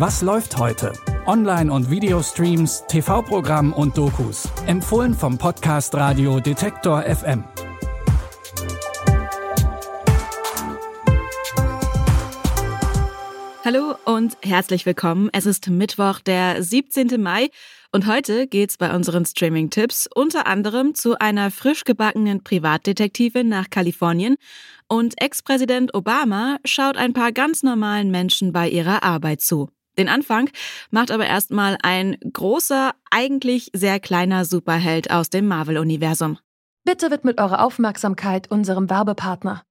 Was läuft heute? Online- und Videostreams, TV-Programm und Dokus. Empfohlen vom Podcast Radio Detektor FM. Hallo und herzlich willkommen. Es ist Mittwoch, der 17. Mai und heute geht's bei unseren Streaming-Tipps unter anderem zu einer frisch gebackenen Privatdetektivin nach Kalifornien und Ex-Präsident Obama schaut ein paar ganz normalen Menschen bei ihrer Arbeit zu. Den Anfang macht aber erstmal ein großer, eigentlich sehr kleiner Superheld aus dem Marvel-Universum. Bitte widmet eure Aufmerksamkeit unserem Werbepartner.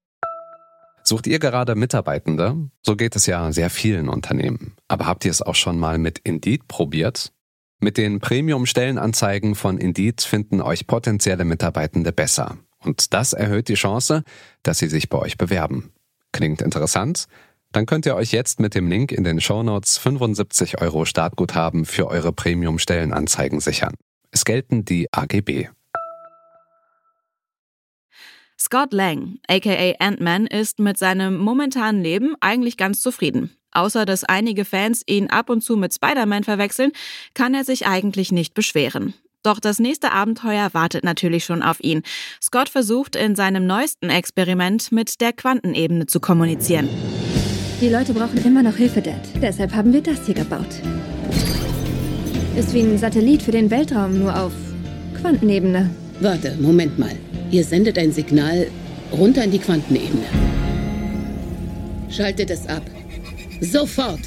Sucht ihr gerade Mitarbeitende? So geht es ja sehr vielen Unternehmen. Aber habt ihr es auch schon mal mit Indeed probiert? Mit den Premium-Stellenanzeigen von Indeed finden euch potenzielle Mitarbeitende besser. Und das erhöht die Chance, dass sie sich bei euch bewerben. Klingt interessant? Dann könnt ihr euch jetzt mit dem Link in den Shownotes 75 Euro Startguthaben für eure Premium-Stellenanzeigen sichern. Es gelten die AGB. Scott Lang, aka Ant-Man, ist mit seinem momentanen Leben eigentlich ganz zufrieden. Außer dass einige Fans ihn ab und zu mit Spider-Man verwechseln, kann er sich eigentlich nicht beschweren. Doch das nächste Abenteuer wartet natürlich schon auf ihn. Scott versucht in seinem neuesten Experiment mit der Quantenebene zu kommunizieren. Die Leute brauchen immer noch Hilfe, Dad. Deshalb haben wir das hier gebaut. Ist wie ein Satellit für den Weltraum, nur auf Quantenebene. Warte, Moment mal. Ihr sendet ein Signal runter in die Quantenebene. Schaltet es ab. Sofort!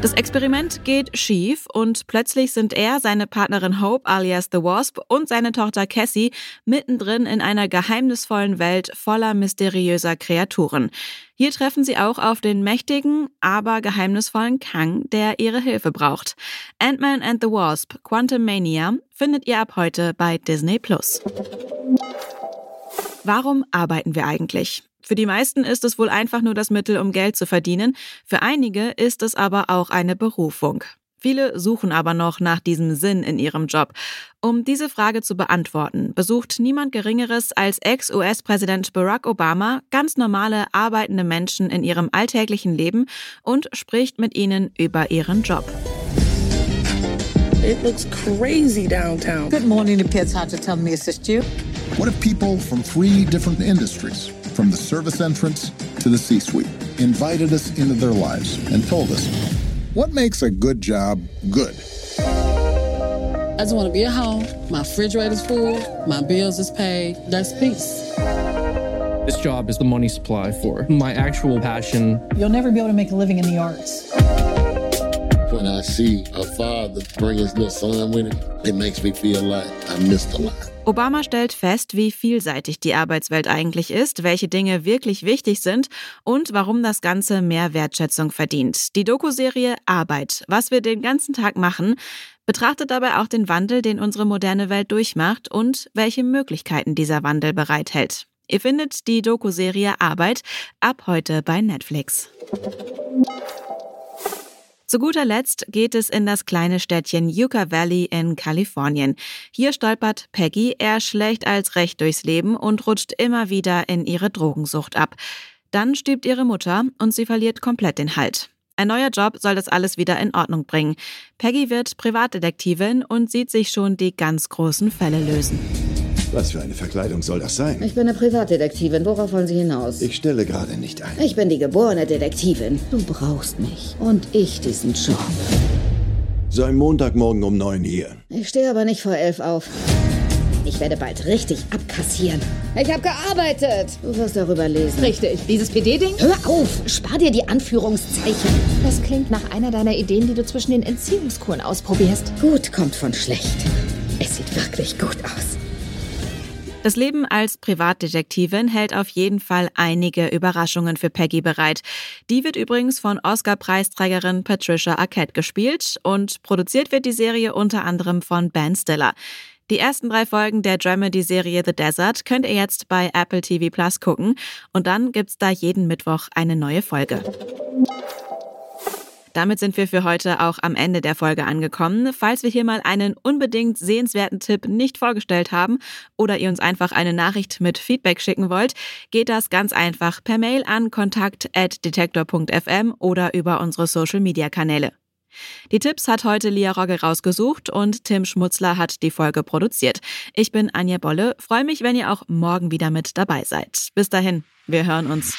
Das Experiment geht schief und plötzlich sind er, seine Partnerin Hope alias The Wasp und seine Tochter Cassie mittendrin in einer geheimnisvollen Welt voller mysteriöser Kreaturen. Hier treffen sie auch auf den mächtigen, aber geheimnisvollen Kang, der ihre Hilfe braucht. Ant-Man and the Wasp, Quantum Mania, findet ihr ab heute bei Disney Plus. Warum arbeiten wir eigentlich? Für die meisten ist es wohl einfach nur das Mittel, um Geld zu verdienen. Für einige ist es aber auch eine Berufung. Viele suchen aber noch nach diesem Sinn in ihrem Job. Um diese Frage zu beantworten, besucht niemand Geringeres als Ex-US-Präsident Barack Obama ganz normale arbeitende Menschen in ihrem alltäglichen Leben und spricht mit ihnen über ihren Job. It looks crazy downtown. Good morning, it appears hard to tell me assist you. What if people from three different industries, from the service entrance to the C suite, invited us into their lives and told us what makes a good job good? I just want to be at home. My refrigerator's full. My bills is paid. That's peace. This job is the money supply for my actual passion. You'll never be able to make a living in the arts. When I see a father bring his little son with him, it makes me feel like I missed a lot. Obama stellt fest, wie vielseitig die Arbeitswelt eigentlich ist, welche Dinge wirklich wichtig sind und warum das Ganze mehr Wertschätzung verdient. Die Dokuserie Arbeit, was wir den ganzen Tag machen, betrachtet dabei auch den Wandel, den unsere moderne Welt durchmacht und welche Möglichkeiten dieser Wandel bereithält. Ihr findet die Dokuserie Arbeit ab heute bei Netflix. Zu guter Letzt geht es in das kleine Städtchen Yucca Valley in Kalifornien. Hier stolpert Peggy eher schlecht als recht durchs Leben und rutscht immer wieder in ihre Drogensucht ab. Dann stirbt ihre Mutter und sie verliert komplett den Halt. Ein neuer Job soll das alles wieder in Ordnung bringen. Peggy wird Privatdetektivin und sieht sich schon die ganz großen Fälle lösen. Was für eine Verkleidung soll das sein? Ich bin eine Privatdetektivin. Worauf wollen Sie hinaus? Ich stelle gerade nicht ein. Ich bin die geborene Detektivin. Du brauchst mich. Und ich diesen Job. So ein Montagmorgen um neun hier. Ich stehe aber nicht vor elf auf. Ich werde bald richtig abkassieren. Ich habe gearbeitet. Du wirst darüber lesen. Richtig. Dieses PD-Ding? Hör auf! Spar dir die Anführungszeichen. Das klingt nach einer deiner Ideen, die du zwischen den Entziehungskuren ausprobierst. Gut kommt von schlecht. Es sieht wirklich gut aus. Das Leben als Privatdetektivin hält auf jeden Fall einige Überraschungen für Peggy bereit. Die wird übrigens von Oscar-Preisträgerin Patricia Arquette gespielt und produziert wird die Serie unter anderem von Ben Stiller. Die ersten drei Folgen der Dramedy-Serie The Desert könnt ihr jetzt bei Apple TV Plus gucken und dann gibt's da jeden Mittwoch eine neue Folge. Damit sind wir für heute auch am Ende der Folge angekommen. Falls wir hier mal einen unbedingt sehenswerten Tipp nicht vorgestellt haben oder ihr uns einfach eine Nachricht mit Feedback schicken wollt, geht das ganz einfach per Mail an kontakt@detektor.fm oder über unsere Social Media Kanäle. Die Tipps hat heute Lia Rogge rausgesucht und Tim Schmutzler hat die Folge produziert. Ich bin Anja Bolle, freue mich, wenn ihr auch morgen wieder mit dabei seid. Bis dahin, wir hören uns.